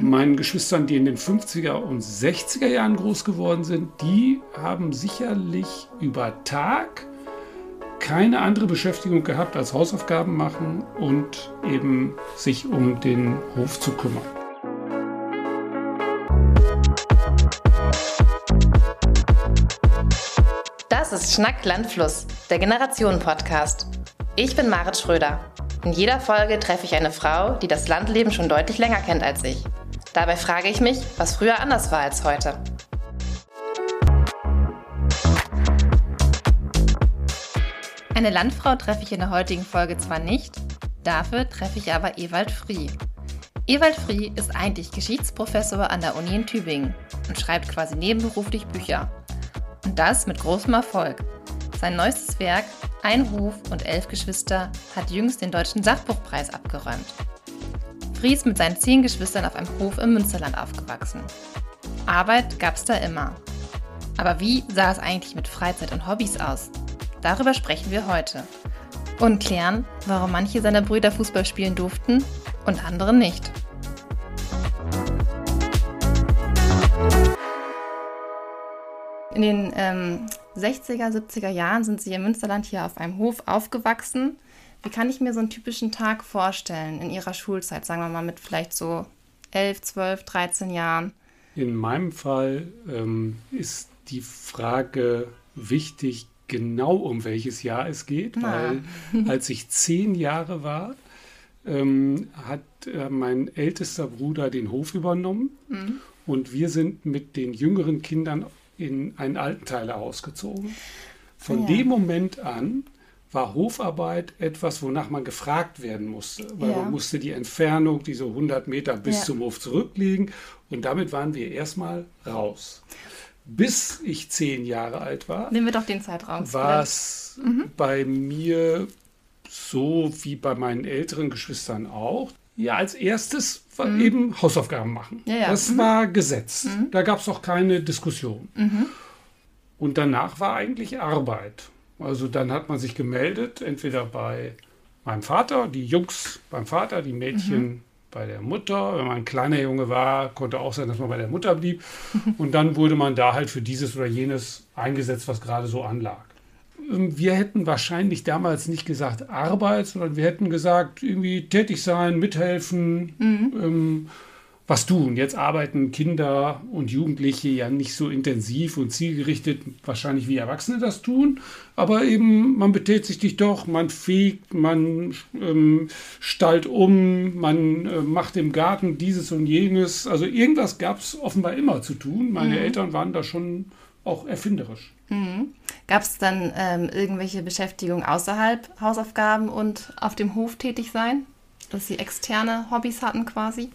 Meinen Geschwistern, die in den 50er und 60er Jahren groß geworden sind, die haben sicherlich über Tag keine andere Beschäftigung gehabt als Hausaufgaben machen und eben sich um den Hof zu kümmern. Das ist Schnack Landfluss, der Generationen-Podcast. Ich bin Marit Schröder. In jeder Folge treffe ich eine Frau, die das Landleben schon deutlich länger kennt als ich. Dabei frage ich mich, was früher anders war als heute. Eine Landfrau treffe ich in der heutigen Folge zwar nicht, dafür treffe ich aber Ewald Frie. Ewald Frie ist eigentlich Geschichtsprofessor an der Uni in Tübingen und schreibt quasi nebenberuflich Bücher. Und das mit großem Erfolg. Sein neuestes Werk, Ein Hof und elf Geschwister, hat jüngst den Deutschen Sachbuchpreis abgeräumt. Fries mit seinen zehn Geschwistern auf einem Hof im Münsterland aufgewachsen. Arbeit gab es da immer. Aber wie sah es eigentlich mit Freizeit und Hobbys aus? Darüber sprechen wir heute. Und klären, warum manche seiner Brüder Fußball spielen durften und andere nicht. In den ähm, 60er, 70er Jahren sind sie im Münsterland hier auf einem Hof aufgewachsen wie kann ich mir so einen typischen Tag vorstellen in Ihrer Schulzeit, sagen wir mal mit vielleicht so 11, 12, 13 Jahren? In meinem Fall ähm, ist die Frage wichtig, genau um welches Jahr es geht, Na. weil als ich zehn Jahre war, ähm, hat äh, mein ältester Bruder den Hof übernommen mhm. und wir sind mit den jüngeren Kindern in ein Altenteilehaus gezogen. Von ja. dem Moment an war Hofarbeit etwas, wonach man gefragt werden musste. Weil ja. man musste die Entfernung, diese 100 Meter bis ja. zum Hof zurücklegen. Und damit waren wir erstmal raus. Bis ich zehn Jahre alt war. Nehmen wir doch den Zeitraum. War es mhm. bei mir so wie bei meinen älteren Geschwistern auch. Ja, als erstes war mhm. eben Hausaufgaben machen. Ja, ja. Das mhm. war Gesetz. Mhm. Da gab es auch keine Diskussion. Mhm. Und danach war eigentlich Arbeit. Also dann hat man sich gemeldet, entweder bei meinem Vater, die Jungs beim Vater, die Mädchen mhm. bei der Mutter. Wenn man ein kleiner Junge war, konnte auch sein, dass man bei der Mutter blieb. Und dann wurde man da halt für dieses oder jenes eingesetzt, was gerade so anlag. Ähm, wir hätten wahrscheinlich damals nicht gesagt Arbeit, sondern wir hätten gesagt, irgendwie tätig sein, mithelfen. Mhm. Ähm, was tun. Jetzt arbeiten Kinder und Jugendliche ja nicht so intensiv und zielgerichtet, wahrscheinlich wie Erwachsene das tun, aber eben man betätigt sich doch, man fegt, man ähm, stallt um, man äh, macht im Garten dieses und jenes. Also irgendwas gab es offenbar immer zu tun. Meine mhm. Eltern waren da schon auch erfinderisch. Mhm. Gab es dann ähm, irgendwelche Beschäftigung außerhalb Hausaufgaben und auf dem Hof tätig sein? Dass sie externe Hobbys hatten quasi?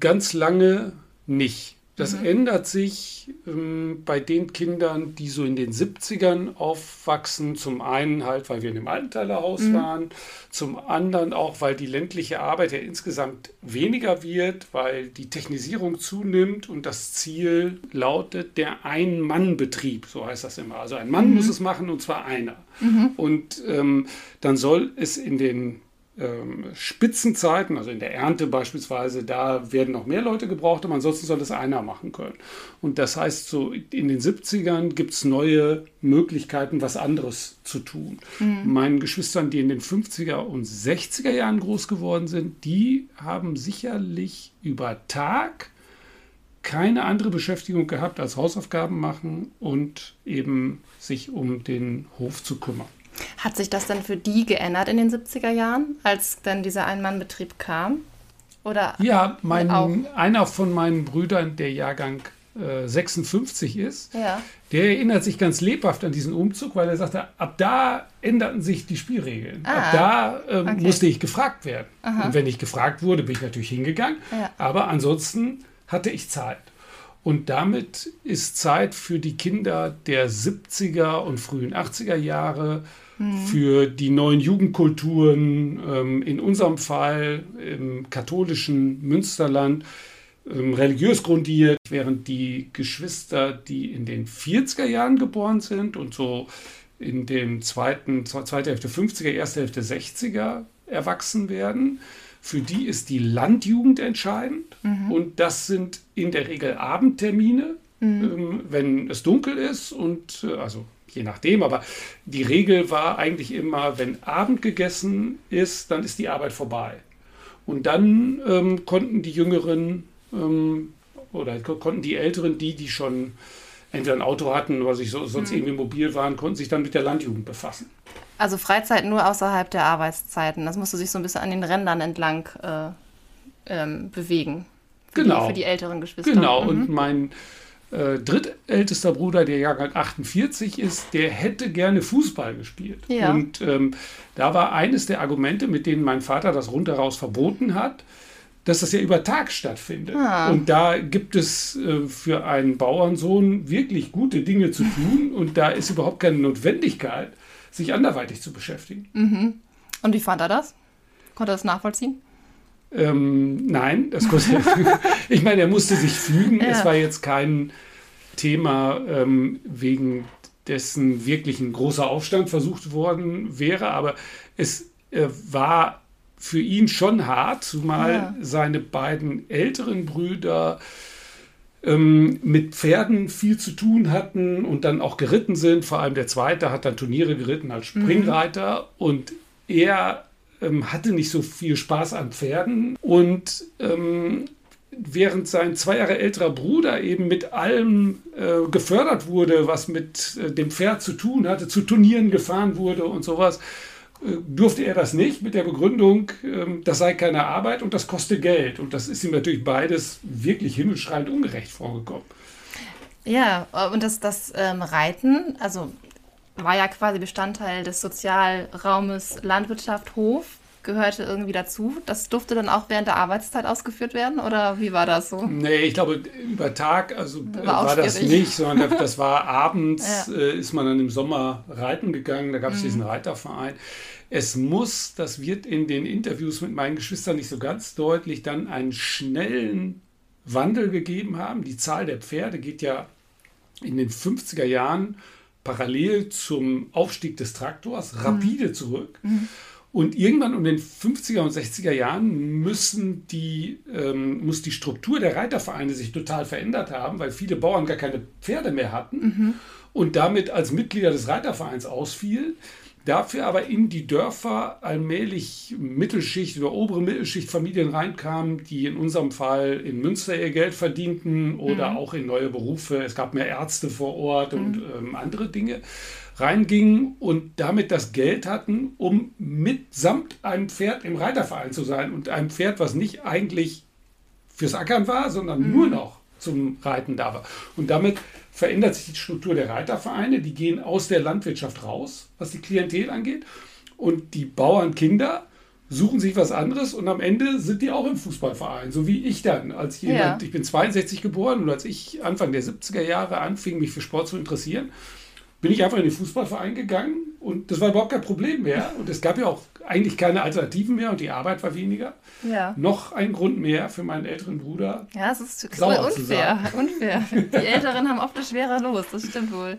Ganz lange nicht. Das mhm. ändert sich ähm, bei den Kindern, die so in den 70ern aufwachsen. Zum einen halt, weil wir in dem Altenteilerhaus mhm. waren. Zum anderen auch, weil die ländliche Arbeit ja insgesamt weniger wird, weil die Technisierung zunimmt und das Ziel lautet der Ein-Mann-Betrieb, so heißt das immer. Also ein Mann mhm. muss es machen und zwar einer. Mhm. Und ähm, dann soll es in den Spitzenzeiten, also in der Ernte beispielsweise, da werden noch mehr Leute gebraucht, aber ansonsten soll das einer machen können. Und das heißt, so in den 70ern gibt es neue Möglichkeiten, was anderes zu tun. Mhm. Meinen Geschwistern, die in den 50er und 60er Jahren groß geworden sind, die haben sicherlich über Tag keine andere Beschäftigung gehabt als Hausaufgaben machen und eben sich um den Hof zu kümmern. Hat sich das dann für die geändert in den 70er Jahren, als dann dieser Einmannbetrieb kam? Oder ja, mein, einer von meinen Brüdern, der Jahrgang äh, 56 ist, ja. der erinnert sich ganz lebhaft an diesen Umzug, weil er sagte, ab da änderten sich die Spielregeln. Ah, ab da ähm, okay. musste ich gefragt werden. Aha. Und wenn ich gefragt wurde, bin ich natürlich hingegangen. Ja. Aber ansonsten hatte ich Zeit. Und damit ist Zeit für die Kinder der 70er und frühen 80er Jahre für die neuen Jugendkulturen, ähm, in unserem Fall im katholischen Münsterland, ähm, religiös grundiert, während die Geschwister, die in den 40er Jahren geboren sind und so in dem zweiten, zweite Hälfte 50er, erste Hälfte 60er erwachsen werden, Für die ist die Landjugend entscheidend. Mhm. Und das sind in der Regel Abendtermine, mhm. ähm, wenn es dunkel ist. Und äh, also je nachdem, aber die Regel war eigentlich immer, wenn Abend gegessen ist, dann ist die Arbeit vorbei. Und dann ähm, konnten die Jüngeren ähm, oder konnten die Älteren, die, die schon entweder ein Auto hatten oder sich so, sonst mhm. irgendwie mobil waren, konnten sich dann mit der Landjugend befassen. Also Freizeit nur außerhalb der Arbeitszeiten. Das musste sich so ein bisschen an den Rändern entlang äh, ähm, bewegen. Für genau. Die, für die älteren Geschwister. Genau. Mhm. Und mein äh, drittältester Bruder, der Jahrgang 48 ist, der hätte gerne Fußball gespielt. Ja. Und ähm, da war eines der Argumente, mit denen mein Vater das rundheraus verboten hat, dass das ja über Tag stattfindet. Ah. Und da gibt es äh, für einen Bauernsohn wirklich gute Dinge zu tun und da ist überhaupt keine Notwendigkeit, sich anderweitig zu beschäftigen. Mhm. Und wie fand er das? Konnte er das nachvollziehen? Ähm, nein, das konnte Ich meine, er musste sich fügen. Ja. Es war jetzt kein Thema, ähm, wegen dessen wirklich ein großer Aufstand versucht worden wäre, aber es äh, war für ihn schon hart, zumal ja. seine beiden älteren Brüder ähm, mit Pferden viel zu tun hatten und dann auch geritten sind. Vor allem der zweite hat dann Turniere geritten als mhm. Springreiter mhm. und er ähm, hatte nicht so viel Spaß an Pferden und ähm, während sein zwei Jahre älterer Bruder eben mit allem äh, gefördert wurde, was mit äh, dem Pferd zu tun hatte, zu Turnieren gefahren wurde und sowas, äh, durfte er das nicht mit der Begründung, ähm, das sei keine Arbeit und das koste Geld. Und das ist ihm natürlich beides wirklich himmelschreiend ungerecht vorgekommen. Ja, und das, das ähm, Reiten, also war ja quasi Bestandteil des Sozialraumes Landwirtschaft Hof gehörte irgendwie dazu. Das durfte dann auch während der Arbeitszeit ausgeführt werden oder wie war das so? Nee, ich glaube, über Tag also war, war das nicht, sondern das war abends, ja. äh, ist man dann im Sommer reiten gegangen, da gab es mhm. diesen Reiterverein. Es muss, das wird in den Interviews mit meinen Geschwistern nicht so ganz deutlich, dann einen schnellen Wandel gegeben haben. Die Zahl der Pferde geht ja in den 50er Jahren parallel zum Aufstieg des Traktors rapide mhm. zurück. Mhm. Und irgendwann um den 50er und 60er Jahren müssen die, ähm, muss die Struktur der Reitervereine sich total verändert haben, weil viele Bauern gar keine Pferde mehr hatten mhm. und damit als Mitglieder des Reitervereins ausfielen. Dafür aber in die Dörfer allmählich Mittelschicht oder obere Mittelschicht Familien reinkamen, die in unserem Fall in Münster ihr Geld verdienten oder mhm. auch in neue Berufe. Es gab mehr Ärzte vor Ort mhm. und ähm, andere Dinge reingingen und damit das Geld hatten, um mitsamt einem Pferd im Reiterverein zu sein und einem Pferd, was nicht eigentlich fürs Ackern war, sondern mhm. nur noch zum Reiten da war. Und damit verändert sich die Struktur der Reitervereine. Die gehen aus der Landwirtschaft raus, was die Klientel angeht. Und die Bauernkinder suchen sich was anderes und am Ende sind die auch im Fußballverein, so wie ich dann. Als jemand, ja. ich bin 62 geboren und als ich Anfang der 70er Jahre anfing, mich für Sport zu interessieren, bin ich einfach in den Fußballverein gegangen und das war überhaupt kein Problem mehr. Und es gab ja auch eigentlich keine Alternativen mehr und die Arbeit war weniger. Ja. Noch ein Grund mehr für meinen älteren Bruder. Ja, es ist sauer unfair. unfair. Die Älteren haben oft das schwerer los, das stimmt wohl.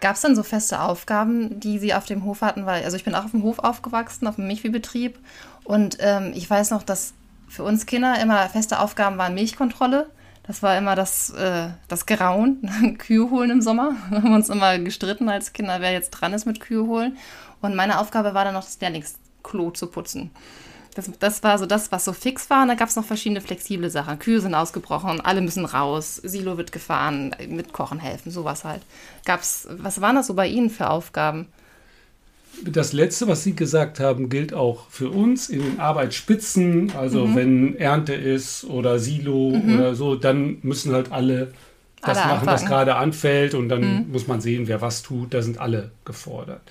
Gab es denn so feste Aufgaben, die Sie auf dem Hof hatten? Weil, also ich bin auch auf dem Hof aufgewachsen, auf dem Milchviehbetrieb. Und ähm, ich weiß noch, dass für uns Kinder immer feste Aufgaben waren Milchkontrolle. Das war immer das, äh, das Grauen, Kühe holen im Sommer. Wir haben uns immer gestritten als Kinder, wer jetzt dran ist mit Kühe holen. Und meine Aufgabe war dann noch, das Lehrlingsklo zu putzen. Das, das war so das, was so fix war. Und da gab es noch verschiedene flexible Sachen. Kühe sind ausgebrochen, alle müssen raus, Silo wird gefahren, mit Kochen helfen, sowas halt. Gab's, was waren das so bei Ihnen für Aufgaben? Das Letzte, was Sie gesagt haben, gilt auch für uns in den Arbeitsspitzen. Also mhm. wenn Ernte ist oder Silo mhm. oder so, dann müssen halt alle das alle machen, anfangen. was gerade anfällt. Und dann mhm. muss man sehen, wer was tut. Da sind alle gefordert.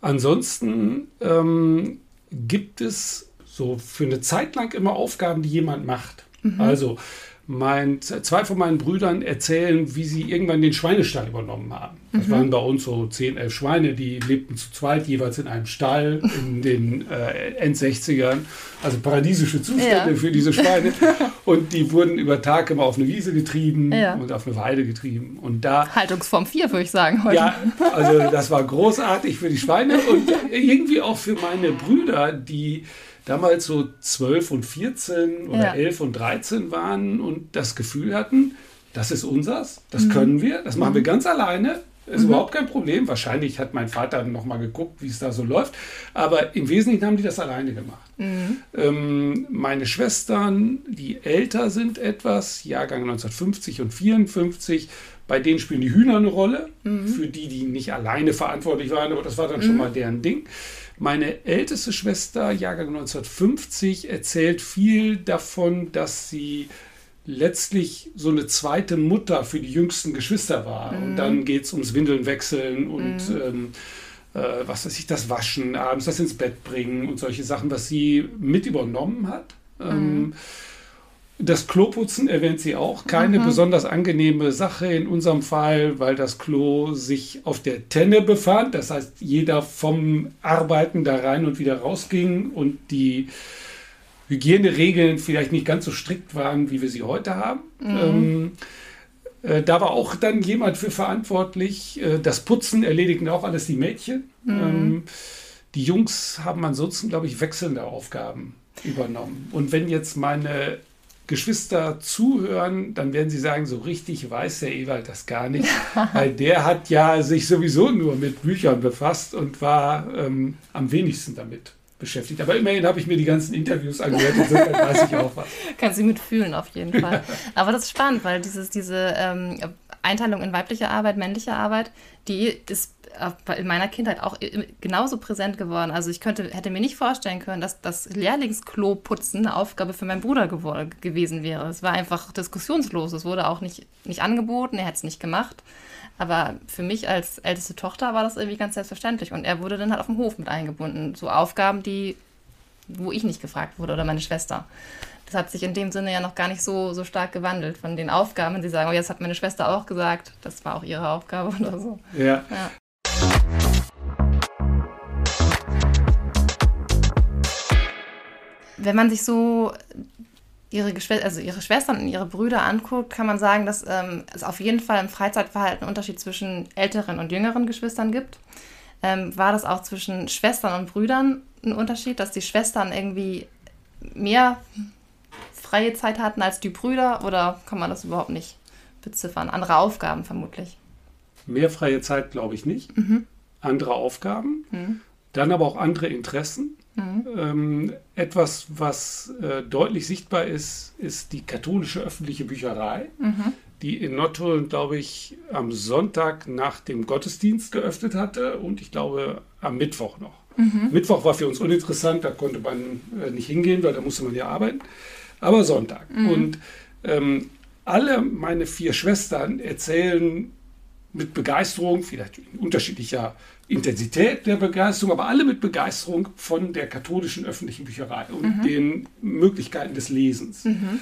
Ansonsten ähm, gibt es so für eine Zeit lang immer Aufgaben, die jemand macht. Mhm. Also mein, zwei von meinen Brüdern erzählen, wie sie irgendwann den Schweinestall übernommen haben. Das mhm. waren bei uns so zehn, elf Schweine, die lebten zu zweit jeweils in einem Stall in den äh, End-60ern. Also paradiesische Zustände ja. für diese Schweine. Und die wurden über Tag immer auf eine Wiese getrieben ja. und auf eine Weide getrieben. Und da. Haltungsform 4, würde ich sagen heute. Ja, also das war großartig für die Schweine und irgendwie auch für meine Brüder, die damals so 12 und 14 oder ja. 11 und 13 waren und das Gefühl hatten, das ist unsers, das mhm. können wir, das machen wir mhm. ganz alleine. Ist mhm. überhaupt kein Problem. Wahrscheinlich hat mein Vater noch mal geguckt, wie es da so läuft. Aber im Wesentlichen haben die das alleine gemacht. Mhm. Ähm, meine Schwestern, die älter sind etwas, Jahrgang 1950 und 54, bei denen spielen die Hühner eine Rolle. Mhm. Für die, die nicht alleine verantwortlich waren, aber das war dann schon mhm. mal deren Ding. Meine älteste Schwester, Jahrgang 1950, erzählt viel davon, dass sie letztlich so eine zweite Mutter für die jüngsten Geschwister war. Mhm. Und dann geht es ums Windeln wechseln und mhm. ähm, äh, was weiß ich, das Waschen, abends das ins Bett bringen und solche Sachen, was sie mit übernommen hat. Ähm, mhm. Das Kloputzen erwähnt sie auch. Keine mhm. besonders angenehme Sache in unserem Fall, weil das Klo sich auf der Tenne befand. Das heißt, jeder vom Arbeiten da rein und wieder rausging und die Hygieneregeln vielleicht nicht ganz so strikt waren, wie wir sie heute haben. Mhm. Ähm, äh, da war auch dann jemand für verantwortlich. Äh, das Putzen erledigten auch alles die Mädchen. Mhm. Ähm, die Jungs haben ansonsten, glaube ich, wechselnde Aufgaben übernommen. Und wenn jetzt meine Geschwister zuhören, dann werden sie sagen, so richtig weiß der Ewald das gar nicht, weil der hat ja sich sowieso nur mit Büchern befasst und war ähm, am wenigsten damit beschäftigt. Aber immerhin habe ich mir die ganzen Interviews angehört, insofern weiß ich auch was. Kannst du mitfühlen auf jeden Fall. Aber das ist spannend, weil dieses, diese ähm, Einteilung in weibliche Arbeit, männliche Arbeit, die ist in meiner Kindheit auch genauso präsent geworden. Also ich könnte, hätte mir nicht vorstellen können, dass das Lehrlingsklo putzen eine Aufgabe für meinen Bruder gewesen wäre. Es war einfach diskussionslos. Es wurde auch nicht, nicht angeboten, er hätte es nicht gemacht. Aber für mich als älteste Tochter war das irgendwie ganz selbstverständlich. Und er wurde dann halt auf dem Hof mit eingebunden. So Aufgaben, die, wo ich nicht gefragt wurde oder meine Schwester. Das hat sich in dem Sinne ja noch gar nicht so, so stark gewandelt von den Aufgaben. Sie sagen, oh, jetzt hat meine Schwester auch gesagt, das war auch ihre Aufgabe oder so. Ja. ja. Wenn man sich so ihre, Geschw also ihre Schwestern und ihre Brüder anguckt, kann man sagen, dass ähm, es auf jeden Fall im Freizeitverhalten einen Unterschied zwischen älteren und jüngeren Geschwistern gibt. Ähm, war das auch zwischen Schwestern und Brüdern ein Unterschied, dass die Schwestern irgendwie mehr freie Zeit hatten als die Brüder oder kann man das überhaupt nicht beziffern? Andere Aufgaben vermutlich. Mehr freie Zeit glaube ich nicht. Mhm. Andere Aufgaben. Mhm. Dann aber auch andere Interessen. Mhm. Ähm, etwas, was äh, deutlich sichtbar ist, ist die katholische öffentliche Bücherei, mhm. die in Nottuln, glaube ich, am Sonntag nach dem Gottesdienst geöffnet hatte und ich glaube am Mittwoch noch. Mhm. Mittwoch war für uns uninteressant, da konnte man äh, nicht hingehen, weil da musste man ja arbeiten. Aber Sonntag. Mhm. Und ähm, alle meine vier Schwestern erzählen mit Begeisterung, vielleicht in unterschiedlicher Intensität der Begeisterung, aber alle mit Begeisterung von der katholischen öffentlichen Bücherei und mhm. den Möglichkeiten des Lesens. Mhm.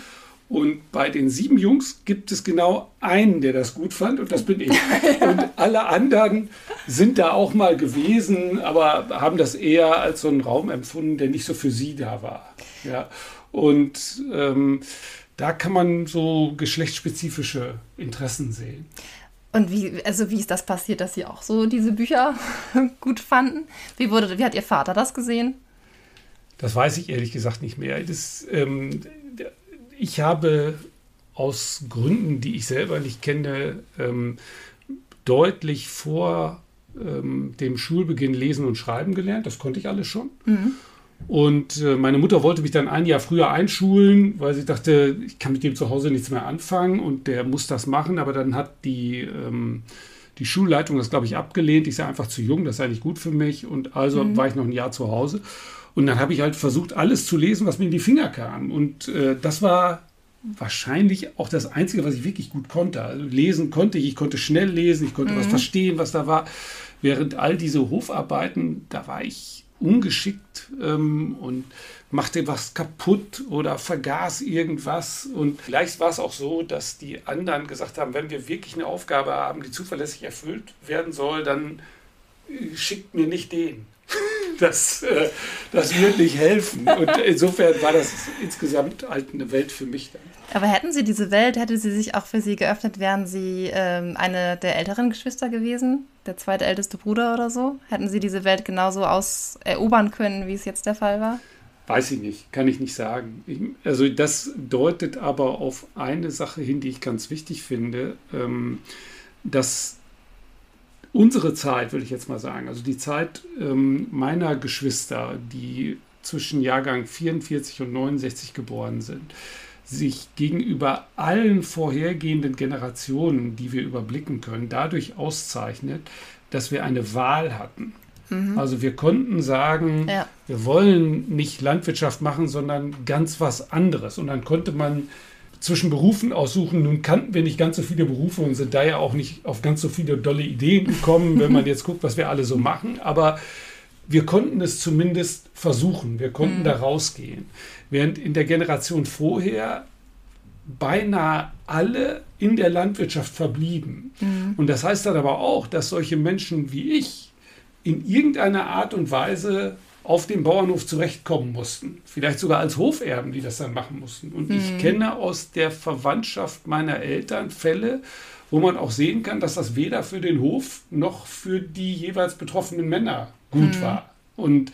Und bei den sieben Jungs gibt es genau einen, der das gut fand, und das bin ich. Und alle anderen sind da auch mal gewesen, aber haben das eher als so einen Raum empfunden, der nicht so für sie da war. Ja. Und ähm, da kann man so geschlechtsspezifische Interessen sehen. Und wie, also wie ist das passiert, dass Sie auch so diese Bücher gut fanden? Wie, wurde, wie hat Ihr Vater das gesehen? Das weiß ich ehrlich gesagt nicht mehr. Das, ähm, ich habe aus Gründen, die ich selber nicht kenne, ähm, deutlich vor ähm, dem Schulbeginn lesen und schreiben gelernt. Das konnte ich alles schon. Mhm. Und äh, meine Mutter wollte mich dann ein Jahr früher einschulen, weil sie dachte, ich kann mit dem zu Hause nichts mehr anfangen und der muss das machen. Aber dann hat die, ähm, die Schulleitung das, glaube ich, abgelehnt. Ich sei einfach zu jung, das sei nicht gut für mich. Und also mhm. war ich noch ein Jahr zu Hause. Und dann habe ich halt versucht, alles zu lesen, was mir in die Finger kam. Und äh, das war wahrscheinlich auch das Einzige, was ich wirklich gut konnte. Also lesen konnte ich, ich konnte schnell lesen, ich konnte mhm. was verstehen, was da war. Während all diese Hofarbeiten, da war ich ungeschickt ähm, und machte was kaputt oder vergaß irgendwas. Und vielleicht war es auch so, dass die anderen gesagt haben, wenn wir wirklich eine Aufgabe haben, die zuverlässig erfüllt werden soll, dann äh, schickt mir nicht den. Das, äh, das wird nicht helfen. Und insofern war das insgesamt halt eine Welt für mich dann. Aber hätten Sie diese Welt, hätte sie sich auch für Sie geöffnet, wären Sie ähm, eine der älteren Geschwister gewesen? Der zweitälteste Bruder oder so? Hätten Sie diese Welt genauso aus erobern können, wie es jetzt der Fall war? Weiß ich nicht, kann ich nicht sagen. Ich, also das deutet aber auf eine Sache hin, die ich ganz wichtig finde, ähm, dass unsere Zeit, würde ich jetzt mal sagen, also die Zeit ähm, meiner Geschwister, die zwischen Jahrgang 44 und 69 geboren sind, sich gegenüber allen vorhergehenden Generationen, die wir überblicken können, dadurch auszeichnet, dass wir eine Wahl hatten. Mhm. Also wir konnten sagen, ja. wir wollen nicht Landwirtschaft machen, sondern ganz was anderes. Und dann konnte man zwischen Berufen aussuchen. Nun kannten wir nicht ganz so viele Berufe und sind daher auch nicht auf ganz so viele dolle Ideen gekommen, wenn man jetzt guckt, was wir alle so machen. Aber wir konnten es zumindest versuchen. Wir konnten mhm. da rausgehen. Während in der Generation vorher beinahe alle in der Landwirtschaft verblieben. Mhm. Und das heißt dann aber auch, dass solche Menschen wie ich in irgendeiner Art und Weise auf dem Bauernhof zurechtkommen mussten. Vielleicht sogar als Hoferben, die das dann machen mussten. Und mhm. ich kenne aus der Verwandtschaft meiner Eltern Fälle, wo man auch sehen kann, dass das weder für den Hof noch für die jeweils betroffenen Männer gut mhm. war. Und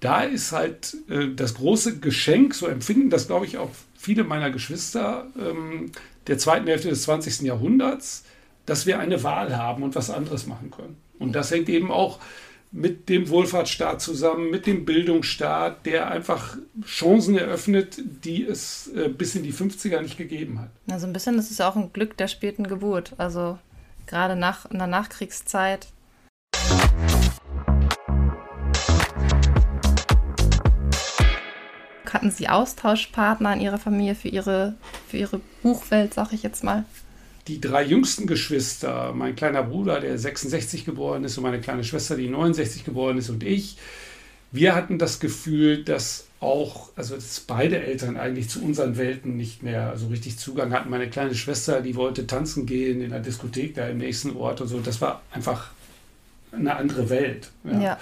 da ist halt äh, das große Geschenk, so empfinden das, glaube ich, auch viele meiner Geschwister ähm, der zweiten Hälfte des 20. Jahrhunderts, dass wir eine Wahl haben und was anderes machen können. Und das hängt eben auch mit dem Wohlfahrtsstaat zusammen, mit dem Bildungsstaat, der einfach Chancen eröffnet, die es äh, bis in die 50er nicht gegeben hat. Also ein bisschen, das ist auch ein Glück der späten Geburt. Also gerade nach, in der Nachkriegszeit. Hatten Sie Austauschpartner in Ihrer Familie für Ihre, für Ihre Buchwelt, sag ich jetzt mal? Die drei jüngsten Geschwister, mein kleiner Bruder, der 66 geboren ist, und meine kleine Schwester, die 69 geboren ist, und ich, wir hatten das Gefühl, dass auch, also dass beide Eltern eigentlich zu unseren Welten nicht mehr so richtig Zugang hatten. Meine kleine Schwester, die wollte tanzen gehen in der Diskothek da im nächsten Ort und so. Das war einfach eine andere Welt. Ja. ja.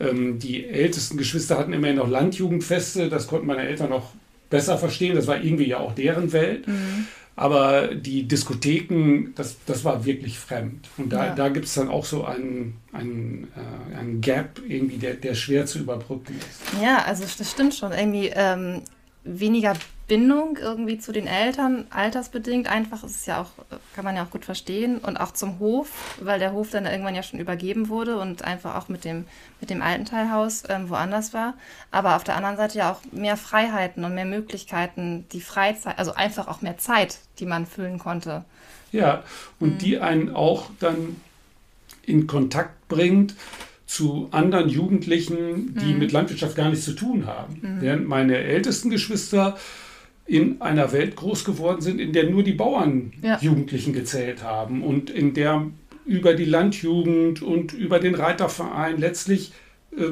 Ähm, die ältesten Geschwister hatten immerhin noch Landjugendfeste, das konnten meine Eltern noch besser verstehen. Das war irgendwie ja auch deren Welt. Mhm. Aber die Diskotheken, das, das war wirklich fremd. Und da, ja. da gibt es dann auch so einen, einen, äh, einen Gap, irgendwie, der, der schwer zu überbrücken ist. Ja, also das stimmt schon. Irgendwie ähm, weniger Bindung irgendwie zu den Eltern, altersbedingt. Einfach ist es ja auch, kann man ja auch gut verstehen. Und auch zum Hof, weil der Hof dann irgendwann ja schon übergeben wurde und einfach auch mit dem, mit dem alten Teilhaus ähm, woanders war. Aber auf der anderen Seite ja auch mehr Freiheiten und mehr Möglichkeiten, die Freizeit, also einfach auch mehr Zeit, die man füllen konnte. Ja, und mhm. die einen auch dann in Kontakt bringt zu anderen Jugendlichen, die mhm. mit Landwirtschaft gar nichts zu tun haben. Mhm. Während meine ältesten Geschwister in einer Welt groß geworden sind, in der nur die Bauernjugendlichen ja. gezählt haben und in der über die Landjugend und über den Reiterverein letztlich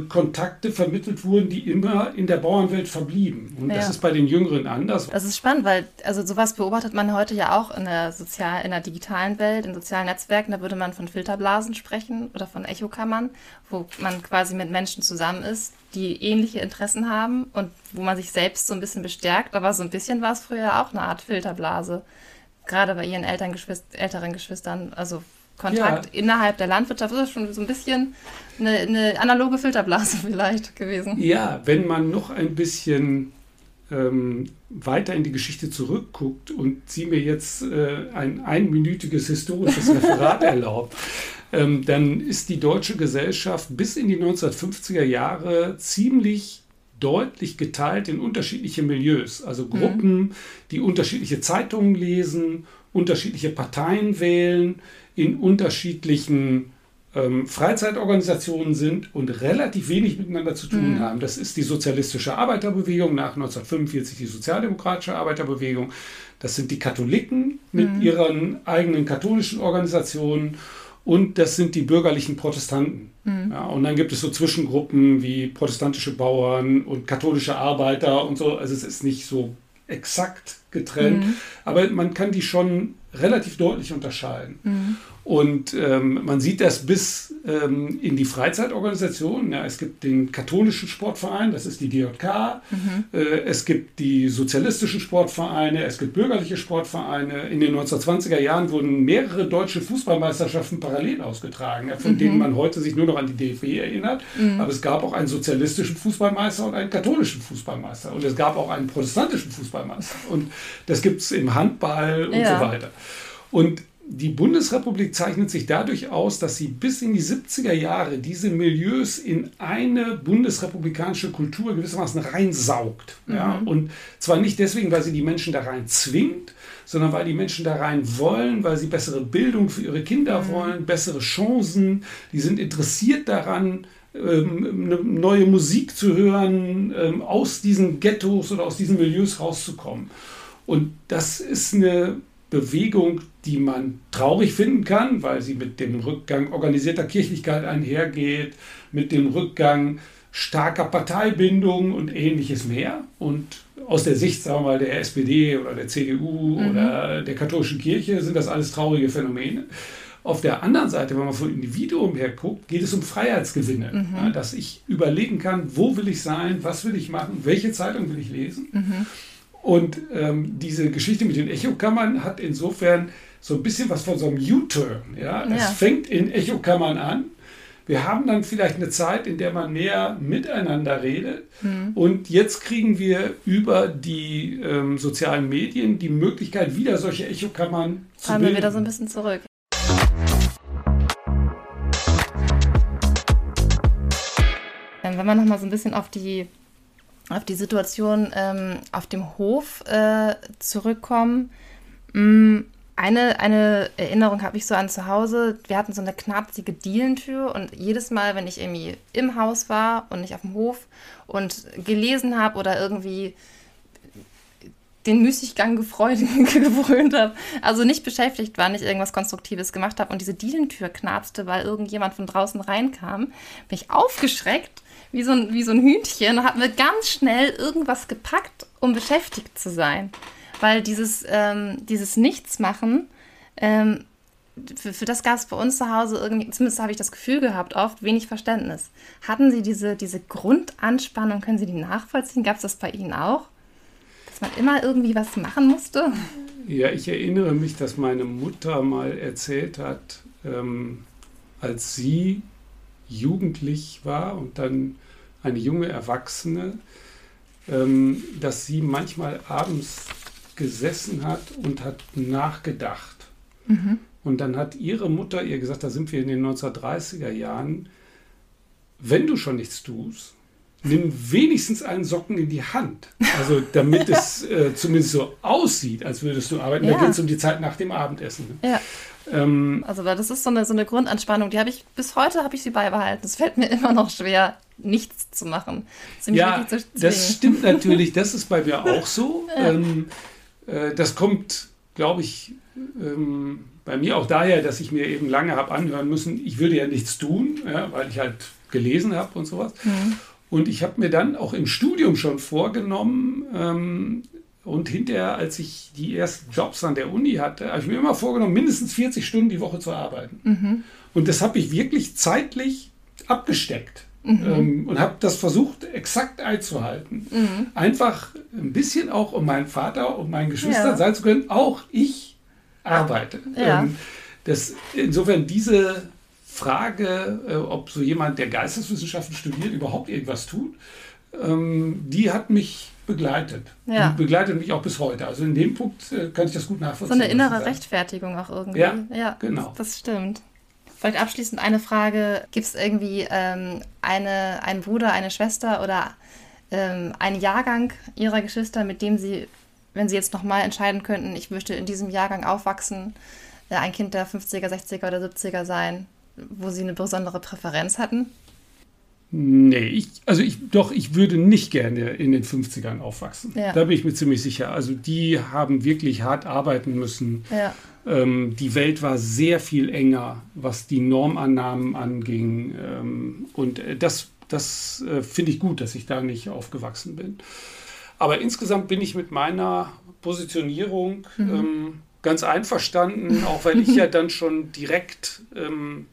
Kontakte vermittelt wurden, die immer in der Bauernwelt verblieben. Und ja. das ist bei den Jüngeren anders. Das ist spannend, weil also sowas beobachtet man heute ja auch in der sozial, in der digitalen Welt, in sozialen Netzwerken. Da würde man von Filterblasen sprechen oder von Echokammern, wo man quasi mit Menschen zusammen ist, die ähnliche Interessen haben und wo man sich selbst so ein bisschen bestärkt. Aber so ein bisschen war es früher auch eine Art Filterblase. Gerade bei ihren Eltern, Geschwist älteren Geschwistern, also Kontakt ja. innerhalb der Landwirtschaft. Das ist schon so ein bisschen eine, eine, analoge Filterblase vielleicht gewesen. Ja, wenn man noch ein bisschen ähm, weiter in die Geschichte zurückguckt und sie mir jetzt äh, ein einminütiges historisches Referat erlaubt, ähm, dann ist die deutsche Gesellschaft bis in die 1950er Jahre ziemlich deutlich geteilt in unterschiedliche Milieus, also Gruppen, mhm. die unterschiedliche Zeitungen lesen, unterschiedliche Parteien wählen, in unterschiedlichen ähm, Freizeitorganisationen sind und relativ wenig miteinander zu tun mhm. haben. Das ist die sozialistische Arbeiterbewegung, nach 1945 die sozialdemokratische Arbeiterbewegung. Das sind die Katholiken mit mhm. ihren eigenen katholischen Organisationen und das sind die bürgerlichen Protestanten. Mhm. Ja, und dann gibt es so Zwischengruppen wie protestantische Bauern und katholische Arbeiter und so. Also es ist nicht so exakt getrennt, mhm. aber man kann die schon relativ deutlich unterscheiden. Mhm. Und ähm, man sieht das bis ähm, in die Freizeitorganisationen. Ja, es gibt den katholischen Sportverein, das ist die DJK. Mhm. Äh, es gibt die sozialistischen Sportvereine, es gibt bürgerliche Sportvereine. In den 1920er Jahren wurden mehrere deutsche Fußballmeisterschaften parallel ausgetragen, von mhm. denen man heute sich nur noch an die DFB erinnert. Mhm. Aber es gab auch einen sozialistischen Fußballmeister und einen katholischen Fußballmeister. Und es gab auch einen protestantischen Fußballmeister. Und das gibt es im Handball und ja. so weiter. Und die Bundesrepublik zeichnet sich dadurch aus, dass sie bis in die 70er Jahre diese Milieus in eine bundesrepublikanische Kultur gewissermaßen reinsaugt. Mhm. Ja? Und zwar nicht deswegen, weil sie die Menschen da rein zwingt, sondern weil die Menschen da rein wollen, weil sie bessere Bildung für ihre Kinder mhm. wollen, bessere Chancen, die sind interessiert daran, ähm, eine neue Musik zu hören, ähm, aus diesen Ghettos oder aus diesen Milieus rauszukommen. Und das ist eine Bewegung, die man traurig finden kann, weil sie mit dem Rückgang organisierter Kirchlichkeit einhergeht, mit dem Rückgang starker Parteibindung und ähnliches mehr. Und aus der Sicht, sagen wir mal, der SPD oder der CDU mhm. oder der katholischen Kirche sind das alles traurige Phänomene. Auf der anderen Seite, wenn man vom Individuum her guckt, geht es um Freiheitsgewinne. Mhm. Ja, dass ich überlegen kann, wo will ich sein, was will ich machen, welche Zeitung will ich lesen. Mhm. Und ähm, diese Geschichte mit den Echokammern hat insofern so ein bisschen was von so einem U-Turn. Ja? ja? Es fängt in Echokammern an. Wir haben dann vielleicht eine Zeit, in der man mehr miteinander redet. Mhm. Und jetzt kriegen wir über die ähm, sozialen Medien die Möglichkeit, wieder solche Echokammern zu Fahren bilden. wir wieder so ein bisschen zurück. Wenn wir nochmal so ein bisschen auf die auf die Situation ähm, auf dem Hof äh, zurückkommen. Mm, eine, eine Erinnerung habe ich so an zu Hause. Wir hatten so eine knarzige Dielentür und jedes Mal, wenn ich irgendwie im Haus war und nicht auf dem Hof und gelesen habe oder irgendwie den Müßiggang gefrönt habe, also nicht beschäftigt war, nicht irgendwas Konstruktives gemacht habe und diese Dielentür knarzte, weil irgendjemand von draußen reinkam, bin ich aufgeschreckt wie so ein, wie so ein Hühnchen und mir ganz schnell irgendwas gepackt, um beschäftigt zu sein. Weil dieses, ähm, dieses Nichtsmachen, ähm, für, für, das gab es bei uns zu Hause irgendwie, zumindest habe ich das Gefühl gehabt, oft wenig Verständnis. Hatten Sie diese, diese Grundanspannung, können Sie die nachvollziehen? Gab es das bei Ihnen auch? Dass man immer irgendwie was machen musste? Ja, ich erinnere mich, dass meine Mutter mal erzählt hat, ähm, als sie jugendlich war und dann eine junge Erwachsene, ähm, dass sie manchmal abends gesessen hat und hat nachgedacht. Mhm. Und dann hat ihre Mutter ihr gesagt, da sind wir in den 1930er Jahren, wenn du schon nichts tust, nimm wenigstens einen Socken in die Hand. Also damit es äh, zumindest so aussieht, als würdest du arbeiten. Ja. Da geht es um die Zeit nach dem Abendessen. Ne? Ja. Ähm, also das ist so eine, so eine Grundanspannung, die habe ich bis heute habe ich sie beibehalten. Es fällt mir immer noch schwer, nichts zu machen. ja, zu das stimmt natürlich, das ist bei mir auch so. Ja. Ähm, äh, das kommt, glaube ich, ähm, bei mir auch daher, dass ich mir eben lange habe anhören müssen, ich würde ja nichts tun, ja, weil ich halt gelesen habe und sowas. Mhm. Und ich habe mir dann auch im Studium schon vorgenommen, ähm, und hinterher, als ich die ersten Jobs an der Uni hatte, habe ich mir immer vorgenommen, mindestens 40 Stunden die Woche zu arbeiten. Mhm. Und das habe ich wirklich zeitlich abgesteckt. Mhm. Ähm, und habe das versucht, exakt einzuhalten. Mhm. Einfach ein bisschen auch, um meinen Vater und meinen Geschwistern ja. sein zu können, auch ich arbeite. Ja. Ähm, das, insofern diese Frage, äh, ob so jemand, der Geisteswissenschaften studiert, überhaupt irgendwas tut, ähm, die hat mich begleitet. Ja. Und begleitet mich auch bis heute. Also in dem Punkt äh, kann ich das gut nachvollziehen. So eine innere Rechtfertigung auch irgendwie. Ja, ja genau. Das, das stimmt. Vielleicht abschließend eine Frage. Gibt es irgendwie ähm, eine, einen Bruder, eine Schwester oder ähm, einen Jahrgang Ihrer Geschwister, mit dem Sie, wenn Sie jetzt nochmal entscheiden könnten, ich möchte in diesem Jahrgang aufwachsen, äh, ein Kind der 50er, 60er oder 70er sein, wo Sie eine besondere Präferenz hatten? Nee, ich, also ich, doch, ich würde nicht gerne in den 50ern aufwachsen. Ja. Da bin ich mir ziemlich sicher. Also die haben wirklich hart arbeiten müssen. Ja. Ähm, die Welt war sehr viel enger, was die Normannahmen anging. Ähm, und äh, das, das äh, finde ich gut, dass ich da nicht aufgewachsen bin. Aber insgesamt bin ich mit meiner Positionierung mhm. ähm, ganz einverstanden, auch weil ich ja dann schon direkt ähm,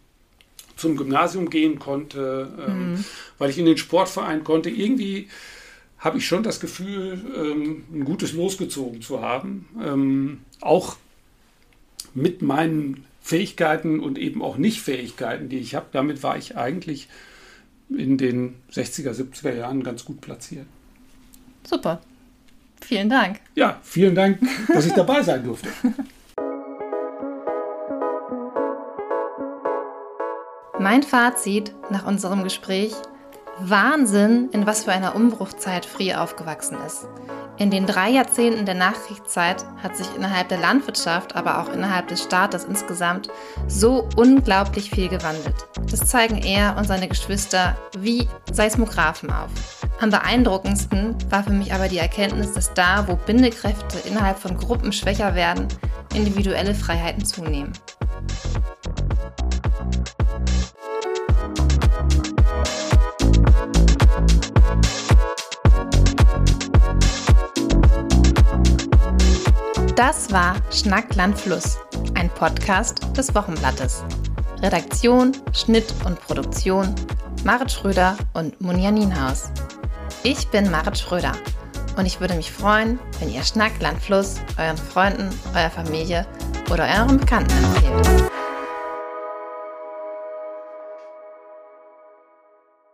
zum Gymnasium gehen konnte, ähm, mhm. weil ich in den Sportverein konnte. Irgendwie habe ich schon das Gefühl, ähm, ein gutes losgezogen zu haben. Ähm, auch mit meinen Fähigkeiten und eben auch Nicht-Fähigkeiten, die ich habe. Damit war ich eigentlich in den 60er, 70er Jahren ganz gut platziert. Super. Vielen Dank. Ja, vielen Dank, dass ich dabei sein durfte. Mein Fazit nach unserem Gespräch: Wahnsinn, in was für einer Umbruchzeit Frie aufgewachsen ist. In den drei Jahrzehnten der Nachkriegszeit hat sich innerhalb der Landwirtschaft, aber auch innerhalb des Staates insgesamt so unglaublich viel gewandelt. Das zeigen er und seine Geschwister wie Seismographen auf. Am beeindruckendsten war für mich aber die Erkenntnis, dass da, wo Bindekräfte innerhalb von Gruppen schwächer werden, individuelle Freiheiten zunehmen. Das war Schnack Land Fluss, ein Podcast des Wochenblattes. Redaktion, Schnitt und Produktion Marit Schröder und Munja Nienhaus. Ich bin Marit Schröder und ich würde mich freuen, wenn ihr Schnack Land Fluss euren Freunden, eurer Familie oder euren Bekannten empfehlt.